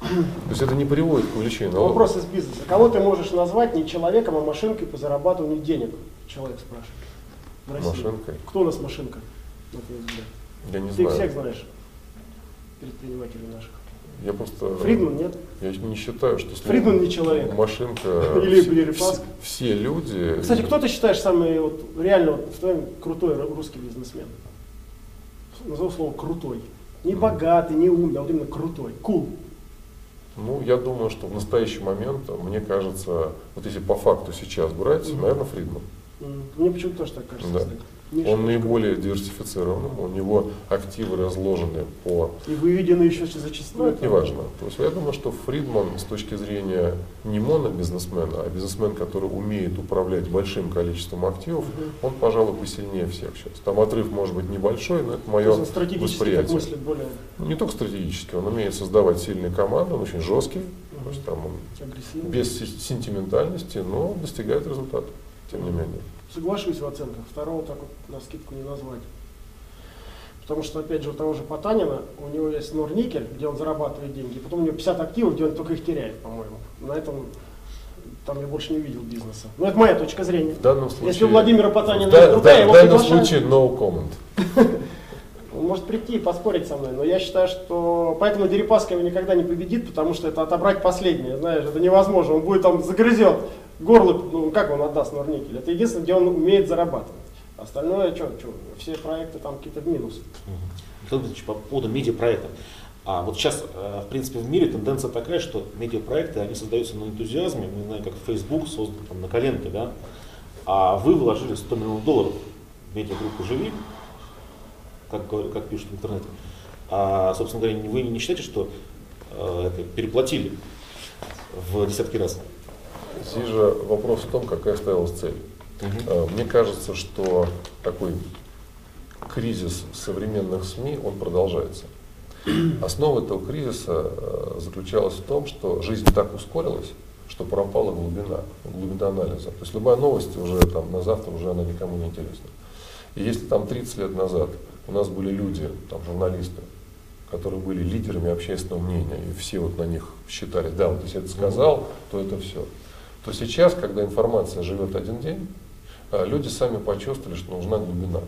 То есть это не приводит к налогов. Вопрос из бизнеса. Кого ты можешь назвать не человеком, а машинкой по зарабатыванию денег? Человек спрашивает. В России. Машинкой? Кто у нас машинка? Я не ты знаю. Ты всех знаешь, предпринимателей наших. Я просто... Фридман нет? Я не считаю, что... Фридман не человек. Машинка... Или, или все, все люди... Кстати, кто ты считаешь самый вот, реально вот, в твоем крутой русский бизнесмен? Назову слово крутой. Не богатый, не умный, а вот именно крутой. Кул. Cool. Ну, я думаю, что в настоящий момент, мне кажется, вот если по факту сейчас брать, mm-hmm. наверное, Фридман. Mm-hmm. Мне почему-то тоже так кажется. Да. Он наиболее диверсифицирован, у него активы разложены по... И выведены еще зачастую. Ну, это не важно. То есть я думаю, что Фридман с точки зрения не монобизнесмена, а бизнесмен, который умеет управлять большим количеством активов, угу. он, пожалуй, посильнее всех сейчас. Там отрыв может быть небольшой, но это мое восприятие. мыслит более... Не только стратегически, он умеет создавать сильные команды, он очень жесткий, угу. то есть там он без сентиментальности, но достигает результата, тем не менее соглашусь в оценках, второго так вот на скидку не назвать. Потому что, опять же, у того же Потанина, у него есть Норникель, где он зарабатывает деньги, потом у него 50 активов, где он только их теряет, по-моему. На этом там я больше не видел бизнеса. Но это моя точка зрения. В данном случае, Если у Владимира Потанина да, другая, да, его В данном случае no comment. Он может прийти и поспорить со мной, но я считаю, что поэтому Дерипаска его никогда не победит, потому что это отобрать последнее, знаешь, это невозможно. Он будет там загрызет горло, ну как он отдаст Норникель? Это единственное, где он умеет зарабатывать. Остальное, что, что, все проекты там какие-то в минус. По поводу медиапроекта. А вот сейчас, э, в принципе, в мире тенденция такая, что медиапроекты, они создаются на энтузиазме, мы знаем, как Facebook создан там, на коленке, да, а вы вложили 100 миллионов долларов в медиагруппу «Живи», как, как пишут в интернете. А, собственно говоря, вы не считаете, что э, это переплатили в десятки раз? Здесь же вопрос в том, какая ставилась цель. Э, Мне кажется, что такой кризис современных СМИ, он продолжается. Основа этого кризиса э, заключалась в том, что жизнь так ускорилась, что пропала глубина, глубина анализа. То есть любая новость уже там, на завтра уже она никому не интересна. И если там 30 лет назад у нас были люди, там, журналисты, которые были лидерами общественного мнения, и все вот на них считали, да, вот если это сказал, то это все. То сейчас, когда информация живет один день, а, люди сами почувствовали, что нужна глубина.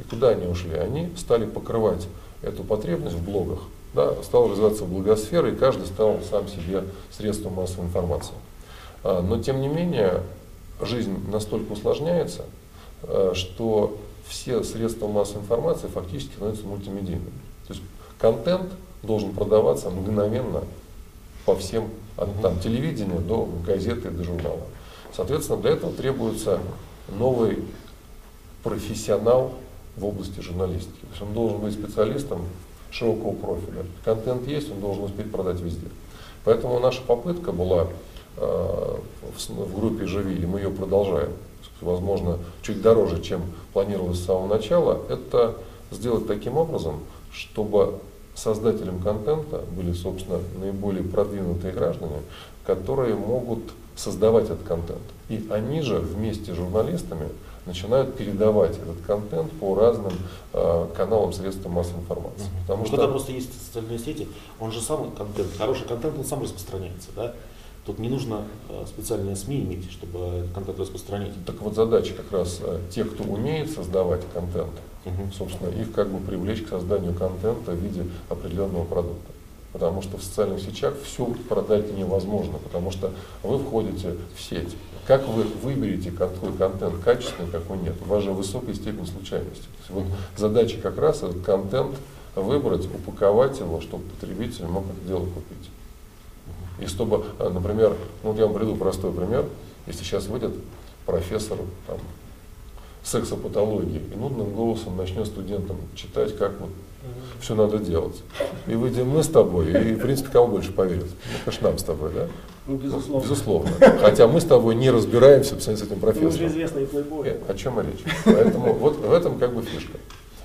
И куда они ушли? Они стали покрывать эту потребность в блогах. Да, стала развиваться блогосфера, и каждый стал сам себе средством массовой информации. А, Но тем не менее, жизнь настолько усложняется, а, что все средства массовой информации фактически становятся мультимедийными. То есть контент должен продаваться мгновенно по всем, от там, телевидения до газеты, до журнала. Соответственно, для этого требуется новый профессионал в области журналистики. То есть он должен быть специалистом широкого профиля. Контент есть, он должен успеть продать везде. Поэтому наша попытка была э, в, в группе «Живи», и мы ее продолжаем, возможно, чуть дороже, чем планировалось с самого начала, это сделать таким образом, чтобы создателям контента были, собственно, наиболее продвинутые граждане, которые могут создавать этот контент. И они же вместе с журналистами начинают передавать этот контент по разным э, каналам средств массовой информации. Потому Ну, что Когда просто есть социальные сети, он же сам контент, хороший контент, он сам распространяется, да? Тут не нужно э, специальные СМИ иметь, чтобы контент распространить. так вот задача как раз э, тех, кто умеет создавать контент, Мгм. собственно, их как бы привлечь к созданию контента в виде определенного продукта. Потому что в социальных сетях все продать невозможно, потому что вы входите в сеть. Как вы выберете, какой контент качественный, какой нет? У вас же высокая степень случайности. Вот задача как раз этот контент выбрать, упаковать его, чтобы потребитель мог это дело купить. И чтобы, э, например, ну я вам приведу простой пример. Если сейчас выйдет профессор там, сексопатологии и нудным голосом начнет студентам читать, как вот все надо делать. И выйдем мы с тобой, и, в принципе, кому больше поверит? Ну, конечно, нам с тобой, да? Ну, безусловно. Безусловно. Хотя мы с тобой не разбираемся с этим Мы уже профессором. известные плейбои. Э, О чем и речь? Поэтому вот в этом как бы фишка,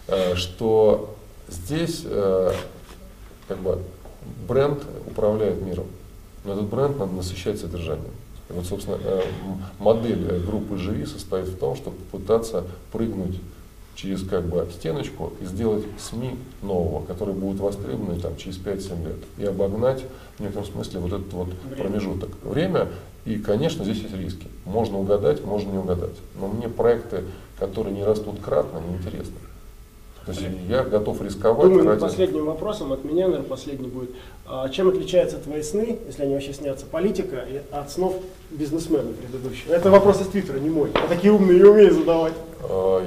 Э, что здесь э, как бы бренд управляет миром, но этот бренд надо насыщать содержанием. И вот, собственно, э, модель э, группы «Живи» состоит в том, чтобы попытаться прыгнуть через как бы стеночку и сделать СМИ нового, который будет востребованы там, через 5-7 лет, и обогнать в некотором смысле вот этот вот промежуток. Время, и, конечно, здесь есть риски. Можно угадать, можно не угадать. Но мне проекты, которые не растут кратно, неинтересны. Я готов рисковать Думаю, ради... последним вопросом от меня, наверное, последний будет. А чем отличаются твои сны, если они вообще снятся, политика от снов бизнесмена предыдущего? Это вопрос из Твиттера, не мой. Я такие умные не умею задавать. А,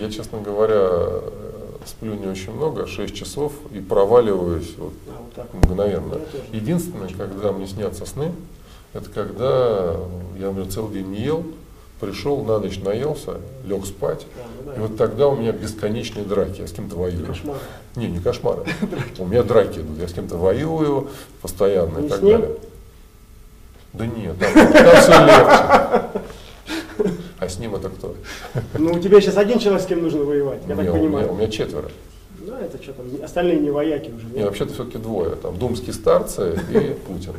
Я, честно говоря, сплю не очень много, 6 часов, и проваливаюсь вот А, вот так. мгновенно. Единственное, когда мне снятся сны, это когда я, например, целый день не ел, пришел, на ночь наелся, лег спать, Да, да. и вот тогда у меня бесконечные драки, я с кем-то воюю. Кошмар. Не, не кошмары. У меня драки идут, я с кем-то воюю постоянно и так далее. Да нет, там, там все легче. А с ним это кто? Ну, у тебя сейчас один человек, с кем нужно воевать, я так понимаю. у меня четверо. Ну, это что там, остальные не вояки уже. Не, нет? вообще-то все-таки двое. Там думские старцы и Путин.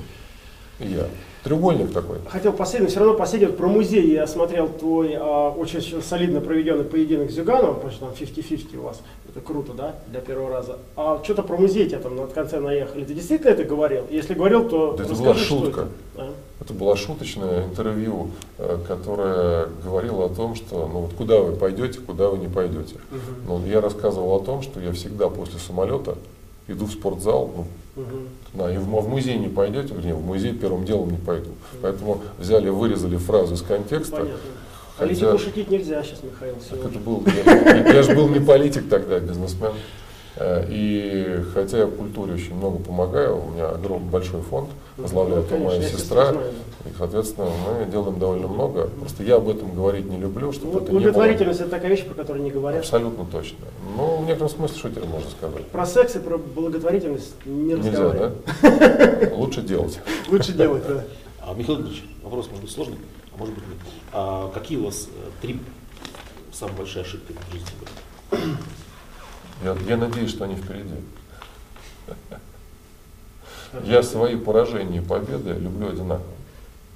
И я. Треугольник такой. Хотел последний, все равно последний, вот про музей я смотрел твой а, очень солидно проведенный поединок с Зюгановым, потому что там 50-50 у вас, это круто, да, для первого раза. А что-то про музей тебя там на конце наехали, ты действительно это говорил? Если говорил, то Да это расскажи, была что шутка. это. А? Это было шуточное интервью, э, которое говорило о том, что ну вот куда вы пойдете, куда вы не пойдете. Мгм. Ну, я рассказывал о том, что я всегда после самолета иду в спортзал, ну, Мгм. да, и в, в музей не пойдете, вернее, в музей первым делом не пойду. Поэтому взяли, вырезали фразу из контекста. Понятно. Хотя- Политику шутить нельзя сейчас, Михаил, Так сегодня. это был, я, я же был не политик тогда, а бизнесмен. Э, И хотя я в культуре очень много помогаю, у меня огромный большой фонд, возглавляет Ну, моя сестра, и, соответственно, мы делаем довольно много. Просто я об этом говорить не люблю, чтобы Ну, это не было Благотворительность это такая вещь, про которую не говорят. абсолютно точно. Ну, в некотором смысле, что теперь можно сказать? Про секс и про благотворительность не Нельзя, да? Лучше делать. Лучше делать, да. А, Михаил Дмитриевич, вопрос может быть сложный, а может быть нет. А какие у вас э, три самые большие ошибки в жизни были? Я, я надеюсь, что они впереди. Я свои поражения и победы люблю одинаково.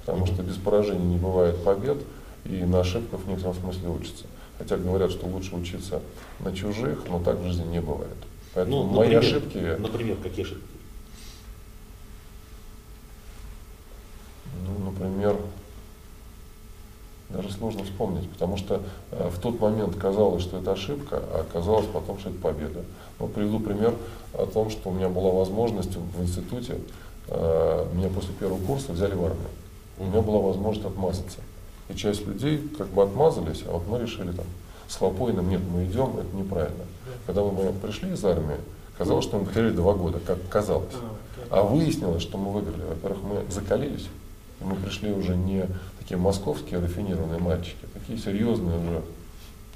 Потому что без поражений не бывает побед, и на ошибках в некотором смысле учатся. Хотя говорят, что лучше учиться на чужих, но так в жизни не бывает. Поэтому Ну, мои например, ошибки, Например, какие ошибки? ну, например, даже сложно вспомнить, потому что э, в тот момент казалось, что это ошибка, а оказалось потом, что это победа. Вот приведу пример о том, что у меня была возможность в институте, э, меня после первого курса взяли в армию. У меня была возможность отмазаться. И часть людей как бы отмазались, а вот мы решили там с Хлопоиным, нет, мы идем, это неправильно. Когда мы пришли из армии, казалось, что мы потеряли два года, как казалось. А выяснилось, что мы выиграли. Во-первых, мы закалились, и мы пришли уже не такие московские рафинированные мальчики, такие серьезные уже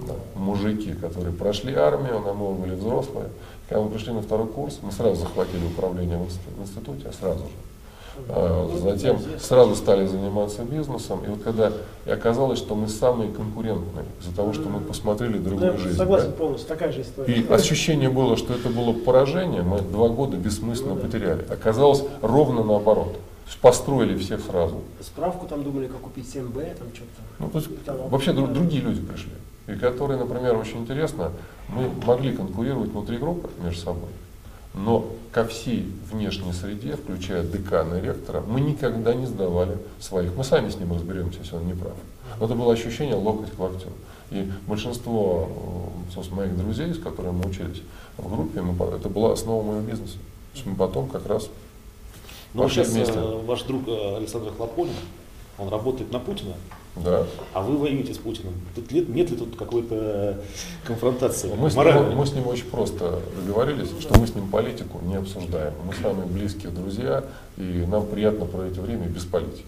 да, мужики, которые прошли армию, нам мы были взрослые. Когда мы пришли на второй курс, мы сразу захватили управление в инст- в институте, а сразу же. А, Затем сразу стали заниматься бизнесом, и вот когда и оказалось, что мы самые конкурентные из-за того, что мы посмотрели Да, другую жизнь. согласен да. полностью, такая же история. И ощущение было, что это было поражение, мы два года бессмысленно потеряли. Оказалось ровно наоборот. Построили всех сразу. Справку там думали, как купить 7Б, там что-то. Ну, то есть Там, вообще да. другие люди пришли. И которые, например, очень интересно, мы могли конкурировать внутри группы между собой, но ко всей внешней среде, включая декана и ректора, мы никогда не сдавали своих. Мы сами с ним разберемся, если он не прав. Но это было ощущение локоть к локтю. И большинство э, собственно, моих друзей, с которыми мы учились в группе, мы это была основа моего бизнеса. То есть мы потом как раз Ну, вот пошли сейчас вместе. э, ваш друг э, Александр Хлопонин, он работает на Путина, Да. а вы воюете с Путиным. Тут ли- нет ли тут какой-то конфронтации? Мы с, ним, мы с ним очень просто договорились, что мы с ним политику не обсуждаем. Мы самые близкие друзья, и нам приятно проводить время без политики.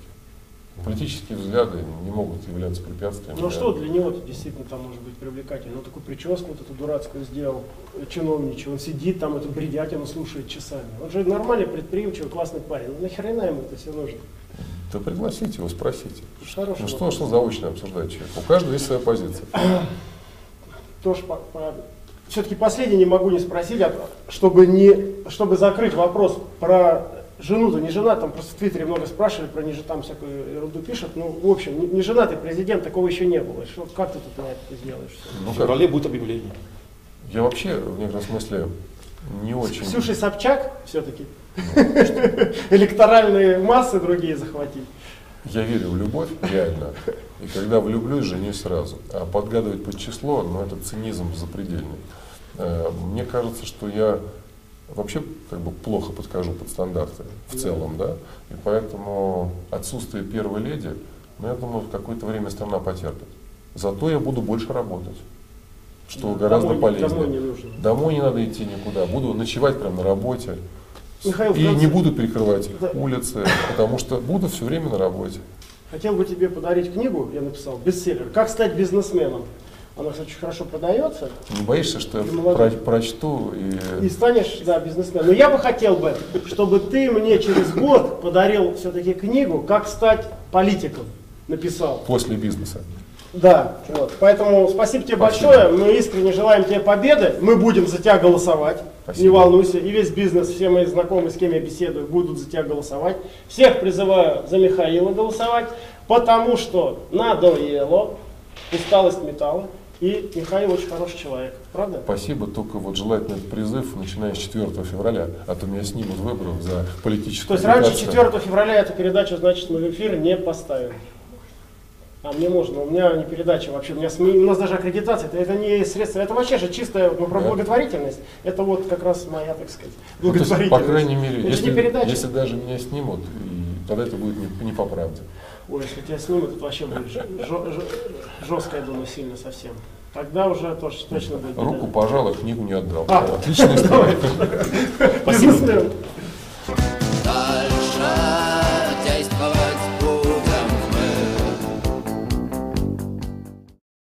Политические взгляды не могут являться препятствием. Ну для- что для него действительно там может быть привлекательно? Ну такую прическу вот эту дурацкую сделал, э, чиновничий, он сидит там, эту бредятину слушает часами. Он же нормальный, предприимчивый, классный парень. Ну нахрена ему это все нужно? Да пригласите его, спросите. Хороший Ну что, что заочно обсуждать человек? У каждого есть своя позиция. Тоже все-таки последний не могу не спросить, а чтобы, не, чтобы закрыть вопрос про жену-то не жена, там просто в Твиттере много спрашивали про не же- там всякую ерунду пишут. Ну, в общем, не, не женатый президент, такого еще не было. Что, как ты тут на это сделаешь? Ну, В феврале будет объявление. я вообще в некотором смысле не очень... С Ксюшей Собчак все-таки электоральные массы другие захватить. Я верю в любовь, реально. И когда влюблюсь, женюсь сразу. А подгадывать под число, ну это цинизм запредельный. Э, Мне кажется, что я вообще как бы плохо подхожу под стандарты в целом, да. И поэтому отсутствие первой леди, ну я думаю, в какое-то время страна потерпит. Зато я буду больше работать, что Да, гораздо домой не- полезнее. домой не нужно. Домой не надо идти никуда. Буду ночевать прямо на работе. Михаил, И конце- не буду перекрывать Да. улицы, потому что буду все время на работе. Хотел бы тебе подарить книгу, я написал, бестселлер «Как стать бизнесменом». Она, кстати, очень хорошо продается. Не боишься, что я про- прочту и... И станешь, да, бизнесменом. Но я бы хотел бы, чтобы ты мне через год подарил все-таки книгу «Как стать политиком». Написал. после бизнеса? Да, вот. Поэтому спасибо тебе Спасибо. большое. Мы искренне желаем тебе победы. Мы будем за тебя голосовать. Спасибо. Не волнуйся. И весь бизнес, все мои знакомые, с кем я беседую, будут за тебя голосовать. Всех призываю за Михаила голосовать, потому что надоело, усталость металла. И Михаил очень хороший человек. Правда? Спасибо, только вот желательно этот призыв, начиная с 4 февраля, а то меня снимут выборов за То политическую есть раньше агитацию. 4 февраля эту передачу, значит, мы в эфир не поставим. А мне можно, у меня не передача вообще, у меня у нас даже аккредитация, это, это не средство, это вообще же чистая ну, про Да. благотворительность. Это вот как раз моя, так сказать, Ну, то есть, благотворительность. по крайней мере, Это если, если даже меня снимут, и тогда это будет не, не по правде. Ой, если тебя снимут, это вообще будет жестко, я думаю, сильно совсем. Тогда уже тоже точно будет. Руку пожал, а книгу не отдал. А. Отличная история. Спасибо.